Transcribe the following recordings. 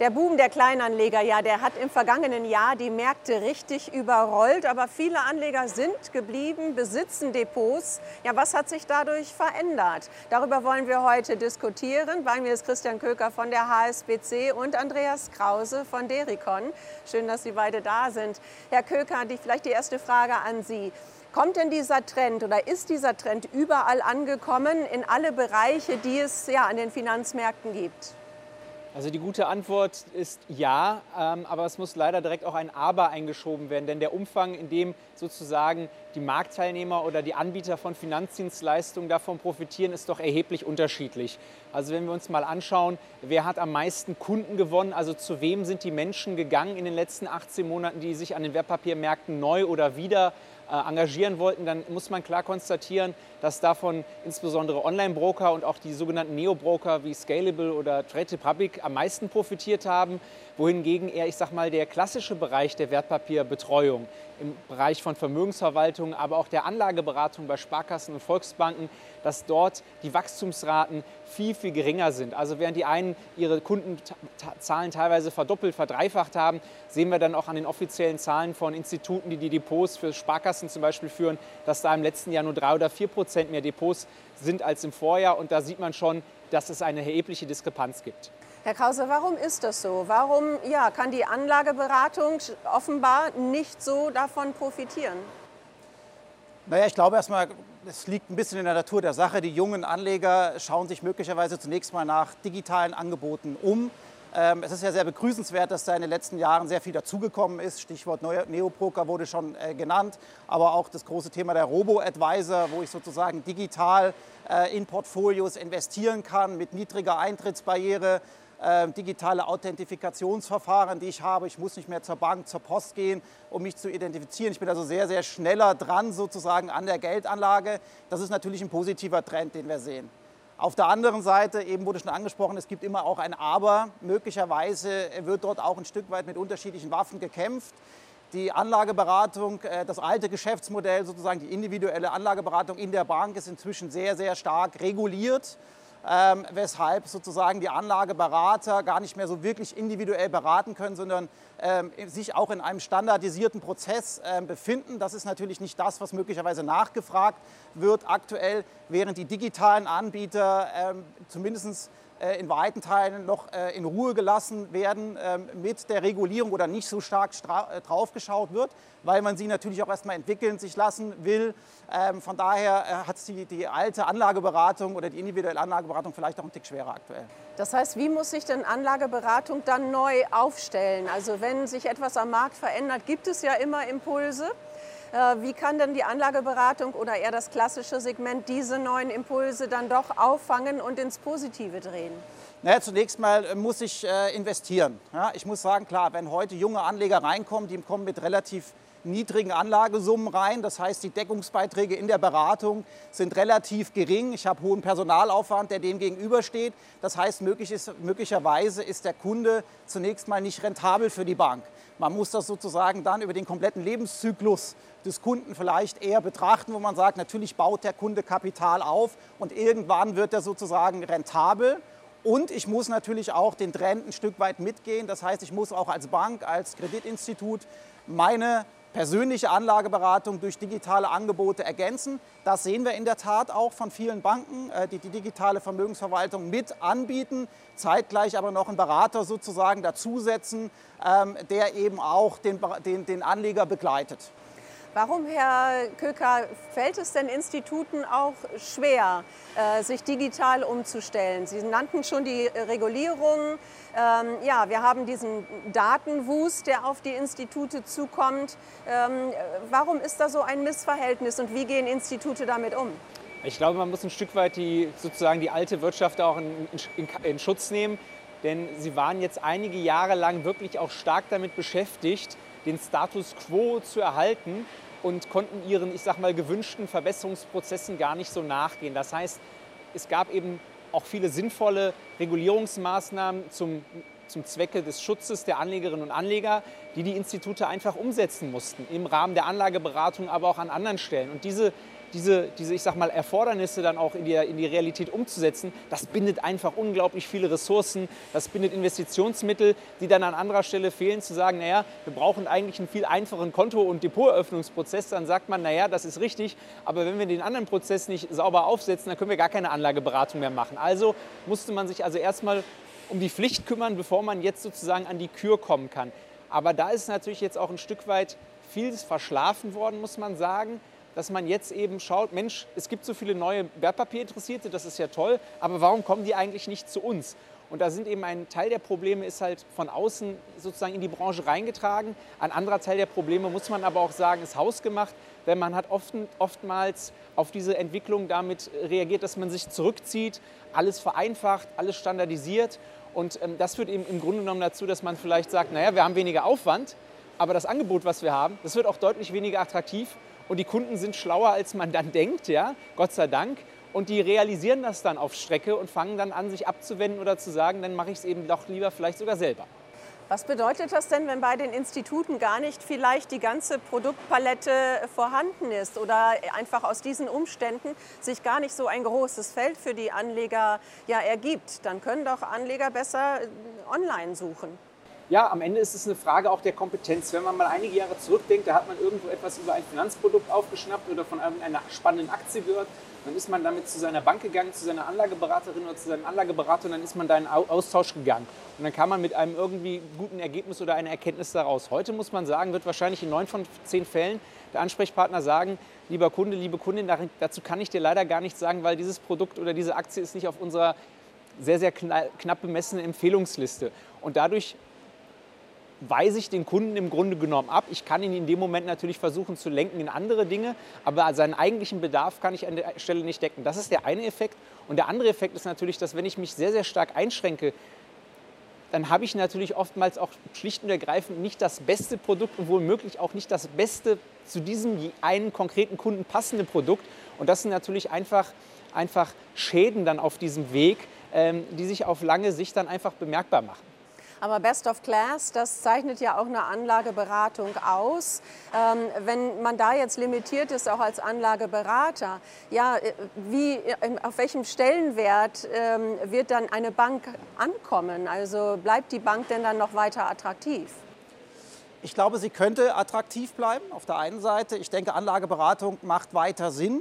Der Boom der Kleinanleger, ja, der hat im vergangenen Jahr die Märkte richtig überrollt, aber viele Anleger sind geblieben, besitzen Depots. Ja, was hat sich dadurch verändert? Darüber wollen wir heute diskutieren. Bei mir ist Christian Köker von der HSBC und Andreas Krause von Dericon. Schön, dass Sie beide da sind. Herr Köker, die, vielleicht die erste Frage an Sie. Kommt denn dieser Trend oder ist dieser Trend überall angekommen in alle Bereiche, die es ja an den Finanzmärkten gibt? Also die gute Antwort ist ja, ähm, aber es muss leider direkt auch ein Aber eingeschoben werden, denn der Umfang, in dem sozusagen die Marktteilnehmer oder die Anbieter von Finanzdienstleistungen davon profitieren, ist doch erheblich unterschiedlich. Also wenn wir uns mal anschauen, wer hat am meisten Kunden gewonnen, also zu wem sind die Menschen gegangen in den letzten 18 Monaten, die sich an den Wertpapiermärkten neu oder wieder engagieren wollten, dann muss man klar konstatieren, dass davon insbesondere Online-Broker und auch die sogenannten Neo-Broker wie Scalable oder Trade Republic am meisten profitiert haben, wohingegen eher, ich sag mal, der klassische Bereich der Wertpapierbetreuung im Bereich von Vermögensverwaltung, aber auch der Anlageberatung bei Sparkassen und Volksbanken, dass dort die Wachstumsraten viel, viel geringer sind. Also während die einen ihre Kundenzahlen teilweise verdoppelt, verdreifacht haben, sehen wir dann auch an den offiziellen Zahlen von Instituten, die die Depots für Sparkassen zum Beispiel führen, dass da im letzten Jahr nur drei oder vier Prozent mehr Depots sind als im Vorjahr. Und da sieht man schon, dass es eine erhebliche Diskrepanz gibt. Herr Krause, warum ist das so? Warum ja, kann die Anlageberatung offenbar nicht so davon profitieren? Naja, ich glaube erstmal, es liegt ein bisschen in der Natur der Sache. Die jungen Anleger schauen sich möglicherweise zunächst mal nach digitalen Angeboten um. Ähm, es ist ja sehr begrüßenswert, dass da in den letzten Jahren sehr viel dazugekommen ist. Stichwort Neopoker wurde schon äh, genannt, aber auch das große Thema der Robo-Advisor, wo ich sozusagen digital äh, in Portfolios investieren kann mit niedriger Eintrittsbarriere, äh, digitale Authentifikationsverfahren, die ich habe. Ich muss nicht mehr zur Bank, zur Post gehen, um mich zu identifizieren. Ich bin also sehr, sehr schneller dran sozusagen an der Geldanlage. Das ist natürlich ein positiver Trend, den wir sehen. Auf der anderen Seite, eben wurde schon angesprochen, es gibt immer auch ein Aber. Möglicherweise wird dort auch ein Stück weit mit unterschiedlichen Waffen gekämpft. Die Anlageberatung, äh, das alte Geschäftsmodell, sozusagen die individuelle Anlageberatung in der Bank ist inzwischen sehr, sehr stark reguliert ähm, weshalb sozusagen die Anlageberater gar nicht mehr so wirklich individuell beraten können, sondern ähm, sich auch in einem standardisierten Prozess ähm, befinden. Das ist natürlich nicht das, was möglicherweise nachgefragt wird aktuell, während die digitalen Anbieter ähm, zumindest in weiten Teilen noch äh, in Ruhe gelassen werden ähm, mit der Regulierung oder nicht so stark äh, draufgeschaut wird, weil man sie natürlich auch erstmal entwickeln sich lassen will. Ähm, von daher hat die, die alte Anlageberatung oder die individuelle Anlageberatung vielleicht auch einen Tick schwerer aktuell. Das heißt, wie muss sich denn Anlageberatung dann neu aufstellen? Also wenn sich etwas am Markt verändert, gibt es ja immer Impulse. Äh, wie kann denn die Anlageberatung oder eher das klassische Segment diese neuen Impulse dann doch auffangen und ins Positive drehen? Naja, zunächst mal äh, muss ich äh, investieren. Ich muss sagen, klar, wenn heute junge Anleger reinkommen, die kommen mit relativ niedrigen Anlagesummen rein. Das heißt, die Deckungsbeiträge in der Beratung sind relativ gering. Ich habe hohen Personalaufwand, der dem gegenübersteht. Das heißt, möglich ist, möglicherweise ist der Kunde zunächst mal nicht rentabel für die Bank. Man muss das sozusagen dann über den kompletten Lebenszyklus des Kunden vielleicht eher betrachten, wo man sagt, natürlich baut der Kunde Kapital auf und irgendwann wird er sozusagen rentabel. Und ich muss natürlich auch den Trend ein Stück weit mitgehen. Das heißt, ich muss auch als Bank, als Kreditinstitut meine persönliche Anlageberatung durch digitale Angebote ergänzen. Das sehen wir in der Tat auch von vielen Banken, äh, die die digitale Vermögensverwaltung mit anbieten, zeitgleich aber noch einen Berater sozusagen dazusetzen, ähm, der eben auch den, Anleger begleitet. Warum, Herr Köker, fällt es denn Instituten auch schwer, äh, sich digital umzustellen? Sie nannten schon die Regulierung. Ähm, ja, wir haben diesen Datenwust, der auf die Institute zukommt. Ähm, warum ist da so ein Missverhältnis und wie gehen Institute damit um? Ich glaube, man muss ein Stück weit die, sozusagen die alte Wirtschaft auch in, in, in Schutz nehmen. Denn sie waren jetzt einige Jahre lang wirklich auch stark damit beschäftigt, den Status quo zu erhalten und konnten ihren, ich sag mal, gewünschten Verbesserungsprozessen gar nicht so nachgehen. Das heißt, es gab eben auch viele sinnvolle Regulierungsmaßnahmen zum, zum Zwecke des Schutzes der Anlegerinnen und Anleger, die die Institute einfach umsetzen mussten, im Rahmen der Anlageberatung, aber auch an anderen Stellen. Und diese diese, diese, ich sag mal, Erfordernisse dann auch in die, in die Realität umzusetzen, das bindet einfach unglaublich viele Ressourcen, das bindet Investitionsmittel, die dann an anderer Stelle fehlen, zu sagen, naja, wir brauchen eigentlich einen viel einfachen Konto- und Depoteröffnungsprozess, dann sagt man, naja, das ist richtig, aber wenn wir den anderen Prozess nicht sauber aufsetzen, dann können wir gar keine Anlageberatung mehr machen. Also musste man sich also erstmal um die Pflicht kümmern, bevor man jetzt sozusagen an die Kür kommen kann. Aber da ist natürlich jetzt auch ein Stück weit vieles verschlafen worden, muss man sagen dass man jetzt eben schaut, Mensch, es gibt so viele neue Wertpapierinteressierte, das ist ja toll, aber warum kommen die eigentlich nicht zu uns? Und da sind eben ein Teil der Probleme ist halt von außen sozusagen in die Branche reingetragen. Ein anderer Teil der Probleme muss man aber auch sagen, ist hausgemacht, denn man hat oft, oftmals auf diese Entwicklung damit reagiert, dass man sich zurückzieht, alles vereinfacht, alles standardisiert. Und ähm, das führt eben im Grunde genommen dazu, dass man vielleicht sagt, naja, wir haben weniger Aufwand, aber das Angebot, was wir haben, das wird auch deutlich weniger attraktiv und die Kunden sind schlauer, als man dann denkt, ja, Gott sei Dank. Und die realisieren das dann auf Strecke und fangen dann an, sich abzuwenden oder zu sagen, dann mache ich es eben doch lieber vielleicht sogar selber. Was bedeutet das denn, wenn bei den Instituten gar nicht vielleicht die ganze Produktpalette vorhanden ist oder einfach aus diesen Umständen sich gar nicht so ein großes Feld für die Anleger ja, ergibt? Dann können doch Anleger besser online suchen. Ja, am Ende ist es eine Frage auch der Kompetenz. Wenn man mal einige Jahre zurückdenkt, da hat man irgendwo etwas über ein Finanzprodukt aufgeschnappt oder von einer spannenden Aktie gehört. Dann ist man damit zu seiner Bank gegangen, zu seiner Anlageberaterin oder zu seinem Anlageberater und dann ist man da in Austausch gegangen. Und dann kam man mit einem irgendwie guten Ergebnis oder einer Erkenntnis daraus. Heute muss man sagen, wird wahrscheinlich in neun von zehn Fällen der Ansprechpartner sagen, lieber Kunde, liebe Kundin, dazu kann ich dir leider gar nichts sagen, weil dieses Produkt oder diese Aktie ist nicht auf unserer sehr, sehr knapp bemessenen Empfehlungsliste. Und dadurch weise ich den Kunden im Grunde genommen ab. Ich kann ihn in dem Moment natürlich versuchen zu lenken in andere Dinge, aber seinen eigentlichen Bedarf kann ich an der Stelle nicht decken. Das ist der eine Effekt. Und der andere Effekt ist natürlich, dass wenn ich mich sehr, sehr stark einschränke, dann habe ich natürlich oftmals auch schlicht und ergreifend nicht das beste Produkt und womöglich auch nicht das beste zu diesem einen konkreten Kunden passende Produkt. Und das sind natürlich einfach, einfach Schäden dann auf diesem Weg, ähm, die sich auf lange Sicht dann einfach bemerkbar machen. Aber Best of Class, das zeichnet ja auch eine Anlageberatung aus. Ähm, wenn man da jetzt limitiert ist, auch als Anlageberater, ja, äh, wie, äh, auf welchem Stellenwert ähm, wird dann eine Bank ankommen? Also bleibt die Bank denn dann noch weiter attraktiv? Ich glaube, sie könnte attraktiv bleiben auf der einen Seite. Ich denke, Anlageberatung macht weiter Sinn.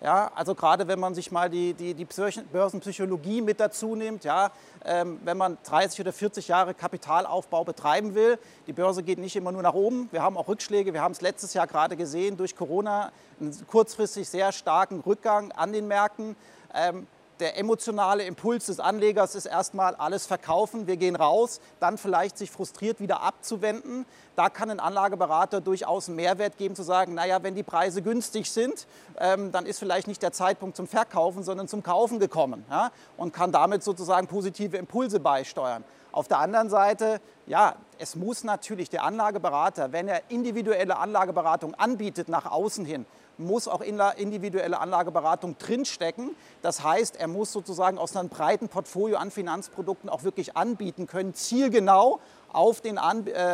Ja, also gerade wenn man sich mal die, die, die Börsenpsychologie mit dazu nimmt, ja, ähm, wenn man 30 oder 40 Jahre Kapitalaufbau betreiben will, die Börse geht nicht immer nur nach oben. Wir haben auch Rückschläge. Wir haben es letztes Jahr gerade gesehen durch Corona, einen kurzfristig sehr starken Rückgang an den Märkten. Ähm, der emotionale Impuls des Anlegers ist erstmal alles verkaufen, wir gehen raus, dann vielleicht sich frustriert wieder abzuwenden. Da kann ein Anlageberater durchaus einen Mehrwert geben, zu sagen, naja, wenn die Preise günstig sind, ähm, dann ist vielleicht nicht der Zeitpunkt zum Verkaufen, sondern zum Kaufen gekommen ja, und kann damit sozusagen positive Impulse beisteuern. Auf der anderen Seite, ja, es muss natürlich der Anlageberater, wenn er individuelle Anlageberatung anbietet nach außen hin, muss auch individuelle Anlageberatung drinstecken. Das heißt, er muss sozusagen aus einem breiten Portfolio an Finanzprodukten auch wirklich anbieten können, zielgenau auf den äh,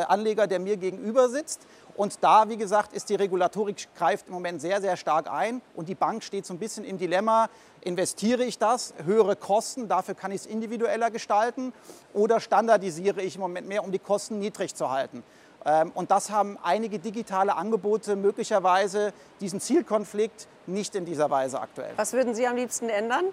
Anleger, der mir gegenüber sitzt. Und da, wie gesagt, ist die Regulatorik greift im Moment sehr, sehr stark ein und die Bank steht so ein bisschen im Dilemma, investiere ich das, höhere Kosten, dafür kann ich es individueller gestalten oder standardisiere ich im Moment mehr, um die Kosten niedrig zu halten. Ähm, und das haben einige digitale Angebote möglicherweise diesen Zielkonflikt nicht in dieser Weise aktuell. Was würden Sie am liebsten ändern?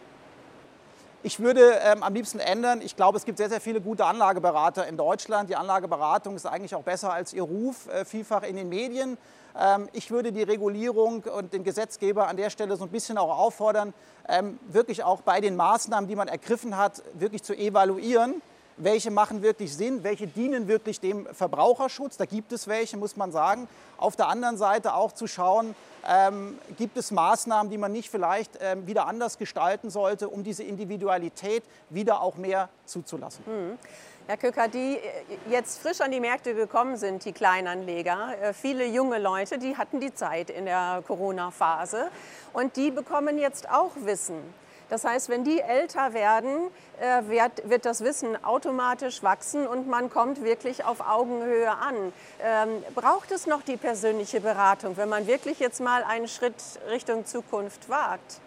Ich würde ähm, am liebsten ändern, ich glaube, es gibt sehr, sehr viele gute Anlageberater in Deutschland. Die Anlageberatung ist eigentlich auch besser als ihr Ruf, äh, vielfach in den Medien. Ähm, ich würde die Regulierung und den Gesetzgeber an der Stelle so ein bisschen auch auffordern, ähm, wirklich auch bei den Maßnahmen, die man ergriffen hat, wirklich zu evaluieren welche machen wirklich Sinn, welche dienen wirklich dem Verbraucherschutz. Da gibt es welche, muss man sagen. Auf der anderen Seite auch zu schauen, ähm, gibt es Maßnahmen, die man nicht vielleicht ähm, wieder anders gestalten sollte, um diese Individualität wieder auch mehr zuzulassen. Mhm. Herr Köcker, die äh, jetzt frisch an die Märkte gekommen sind, die Kleinanleger, äh, viele junge Leute, die hatten die Zeit in der Corona-Phase und die bekommen jetzt auch Wissen. Das heißt, wenn die älter werden, äh, wird, das Wissen automatisch wachsen und man kommt wirklich auf Augenhöhe an. Ähm, braucht es noch die persönliche Beratung, wenn man wirklich jetzt mal einen Schritt Richtung Zukunft wagt?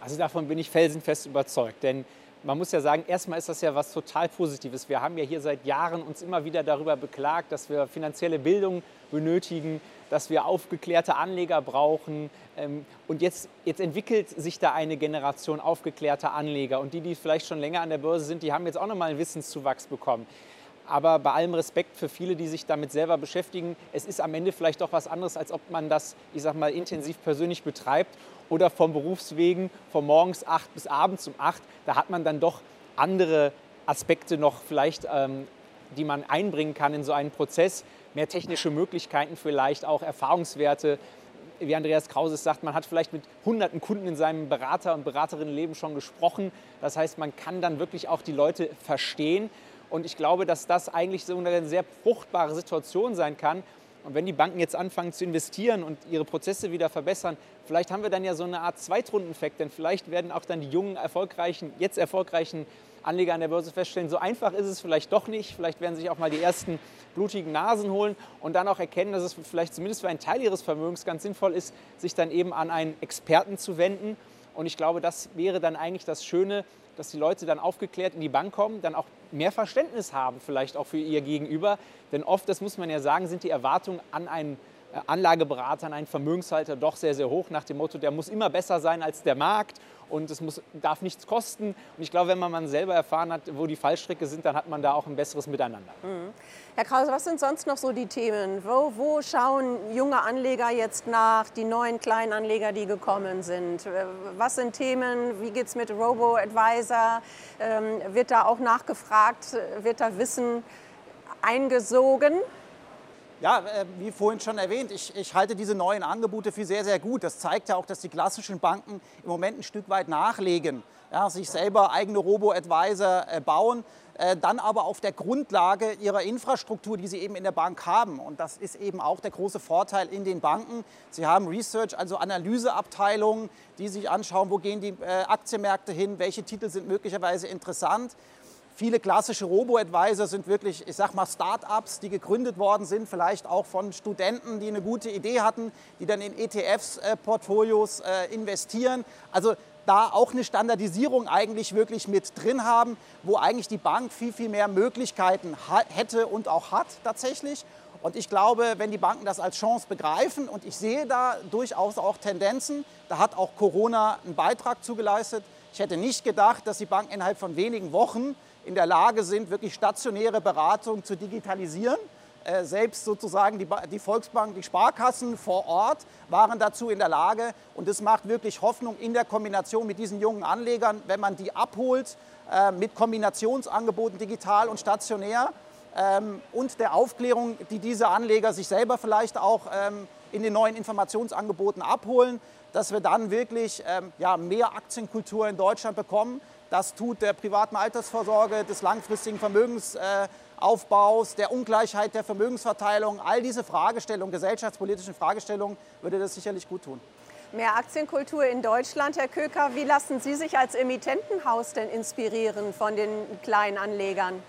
Also davon bin ich felsenfest überzeugt, denn man muss ja sagen, erstmal ist das ja was total Positives. Wir haben ja hier seit Jahren uns immer wieder darüber beklagt, dass wir finanzielle Bildung benötigen, dass wir aufgeklärte Anleger brauchen. Ähm, und jetzt, jetzt entwickelt sich da eine Generation aufgeklärter Anleger. Und die, die vielleicht schon länger an der Börse sind, die haben jetzt auch nochmal einen Wissenszuwachs bekommen. Aber bei allem Respekt für viele, die sich damit selber beschäftigen, es ist am Ende vielleicht doch was anderes, als ob man das, ich sag mal, intensiv persönlich betreibt oder vom Berufswegen von morgens 8 bis abends um 8. Da hat man dann doch andere Aspekte noch vielleicht, ähm, die man einbringen kann in so einen Prozess. Mehr technische Möglichkeiten, vielleicht auch Erfahrungswerte. Wie Andreas Krause sagt, man hat vielleicht mit hunderten Kunden in seinem Berater- und Beraterinnenleben schon gesprochen. Das heißt, man kann dann wirklich auch die Leute verstehen. Und ich glaube, dass das eigentlich so eine sehr fruchtbare Situation sein kann. Und wenn die Banken jetzt anfangen zu investieren und ihre Prozesse wieder verbessern, vielleicht haben wir dann ja so eine Art Zweitrundeneffekt, denn vielleicht werden auch dann die jungen, erfolgreichen, jetzt erfolgreichen Anleger an der Börse feststellen, so einfach ist es vielleicht doch nicht. Vielleicht werden sich auch mal die ersten blutigen Nasen holen und dann auch erkennen, dass es vielleicht zumindest für einen Teil ihres Vermögens ganz sinnvoll ist, sich dann eben an einen Experten zu wenden. Und ich glaube, das wäre dann eigentlich das Schöne, dass die Leute dann aufgeklärt in die Bank kommen, dann auch mehr Verständnis haben, vielleicht auch für ihr Gegenüber. Denn oft, das muss man ja sagen, sind die Erwartungen an einen äh, Anlageberater, an einen Vermögenshalter doch sehr, sehr hoch nach dem Motto, der muss immer besser sein als der Markt und es muss, darf nichts kosten. Und ich glaube, wenn man selber erfahren hat, wo die Fallstricke sind, dann hat man da auch ein besseres Miteinander. Mhm. Herr Krause, was sind sonst noch so die Themen? Wo, wo, schauen junge Anleger jetzt nach, die neuen kleinen Anleger, die gekommen sind? Äh, was sind Themen? Wie geht es mit Robo-Advisor? Ähm, wird da auch nachgefragt? Wird da Wissen eingesogen? Ja, äh, wie vorhin schon erwähnt, ich, ich, halte diese neuen Angebote für sehr, sehr gut. Das zeigt ja auch, dass die klassischen Banken im Moment ein Stück weit nachlegen, ja, sich selber eigene Robo-Advisor äh, bauen, äh, dann aber auf der Grundlage ihrer Infrastruktur, die sie eben in der Bank haben. Und das ist eben auch der große Vorteil in den Banken. Sie haben Research, also Analyseabteilungen, die sich anschauen, wo gehen die Aktienmärkte hin, welche Titel sind möglicherweise interessant. Viele klassische Robo-Advisor sind wirklich, ich sag mal, Start-ups, die gegründet worden sind, vielleicht auch von Studenten, die eine gute Idee hatten, die dann in ETFs-Portfolios äh, äh, investieren. Also da auch eine Standardisierung eigentlich wirklich mit drin haben, wo eigentlich die Bank viel, viel mehr Möglichkeiten hätte und auch hat tatsächlich. Und ich glaube, wenn die Banken das als Chance begreifen, und ich sehe da durchaus auch Tendenzen, da hat auch Corona einen Beitrag zugeleistet. Ich hätte nicht gedacht, dass die Banken innerhalb von wenigen Wochen in der Lage sind, wirklich stationäre Beratung zu digitalisieren. Äh, selbst sozusagen die, die Volksbank, die Sparkassen vor Ort waren dazu in der Lage. Und es macht wirklich Hoffnung in der Kombination mit diesen jungen Anlegern, wenn man die abholt äh, mit Kombinationsangeboten digital und stationär ähm, und der Aufklärung, die diese Anleger sich selber vielleicht auch ähm, in den neuen Informationsangeboten abholen, dass wir dann wirklich ähm, ja, mehr Aktienkultur in Deutschland bekommen, das tut der privaten Altersvorsorge, des langfristigen Vermögensaufbaus, der Ungleichheit der Vermögensverteilung. All diese Fragestellungen, gesellschaftspolitischen Fragestellungen, würde das sicherlich gut tun. Mehr Aktienkultur in Deutschland, Herr Köker. Wie lassen Sie sich als Emittentenhaus denn inspirieren von den kleinen Anlegern?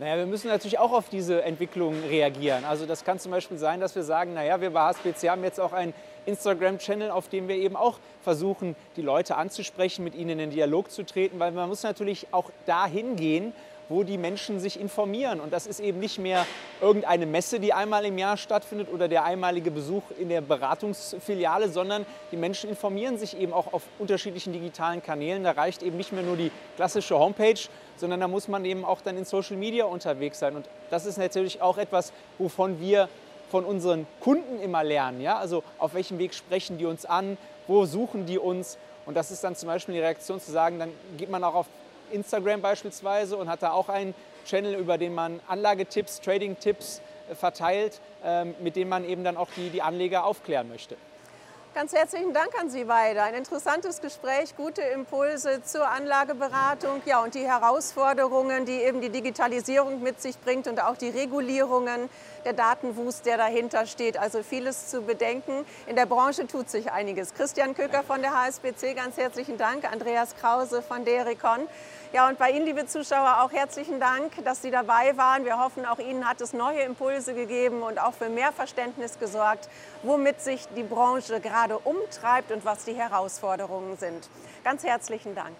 Naja, wir müssen natürlich auch auf diese Entwicklung reagieren. Also das kann zum Beispiel sein, dass wir sagen, naja, wir bei HSBC haben jetzt auch ein Instagram-Channel, auf dem wir eben auch versuchen, die Leute anzusprechen, mit ihnen in den Dialog zu treten, weil man muss natürlich auch dahin gehen, wo die Menschen sich informieren. Und das ist eben nicht mehr irgendeine Messe, die einmal im Jahr stattfindet oder der einmalige Besuch in der Beratungsfiliale, sondern die Menschen informieren sich eben auch auf unterschiedlichen digitalen Kanälen. Da reicht eben nicht mehr nur die klassische Homepage, sondern da muss man eben auch dann in Social Media unterwegs sein. Und das ist natürlich auch etwas, wovon wir von unseren Kunden immer lernen. Ja? Also auf welchem Weg sprechen die uns an, wo suchen die uns. Und das ist dann zum Beispiel die Reaktion zu sagen, dann geht man auch auf Instagram beispielsweise und hat da auch einen Channel, über den man Anlagetipps, Trading-Tipps äh, verteilt, ähm, mit denen man eben dann auch die, die Anleger aufklären möchte. Ganz herzlichen Dank an Sie beide. Ein interessantes Gespräch, gute Impulse zur Anlageberatung ja, und die Herausforderungen, die eben die Digitalisierung mit sich bringt und auch die Regulierungen, der Datenwust, der dahinter steht. Also vieles zu bedenken. In der Branche tut sich einiges. Christian Köker von der HSBC, ganz herzlichen Dank. Andreas Krause von Dericon. Ja, und bei Ihnen, liebe Zuschauer, auch herzlichen Dank, dass Sie dabei waren. Wir hoffen, auch Ihnen hat es neue Impulse gegeben und auch für mehr Verständnis gesorgt, womit sich die Branche gerade umtreibt und was die Herausforderungen sind. Ganz herzlichen Dank.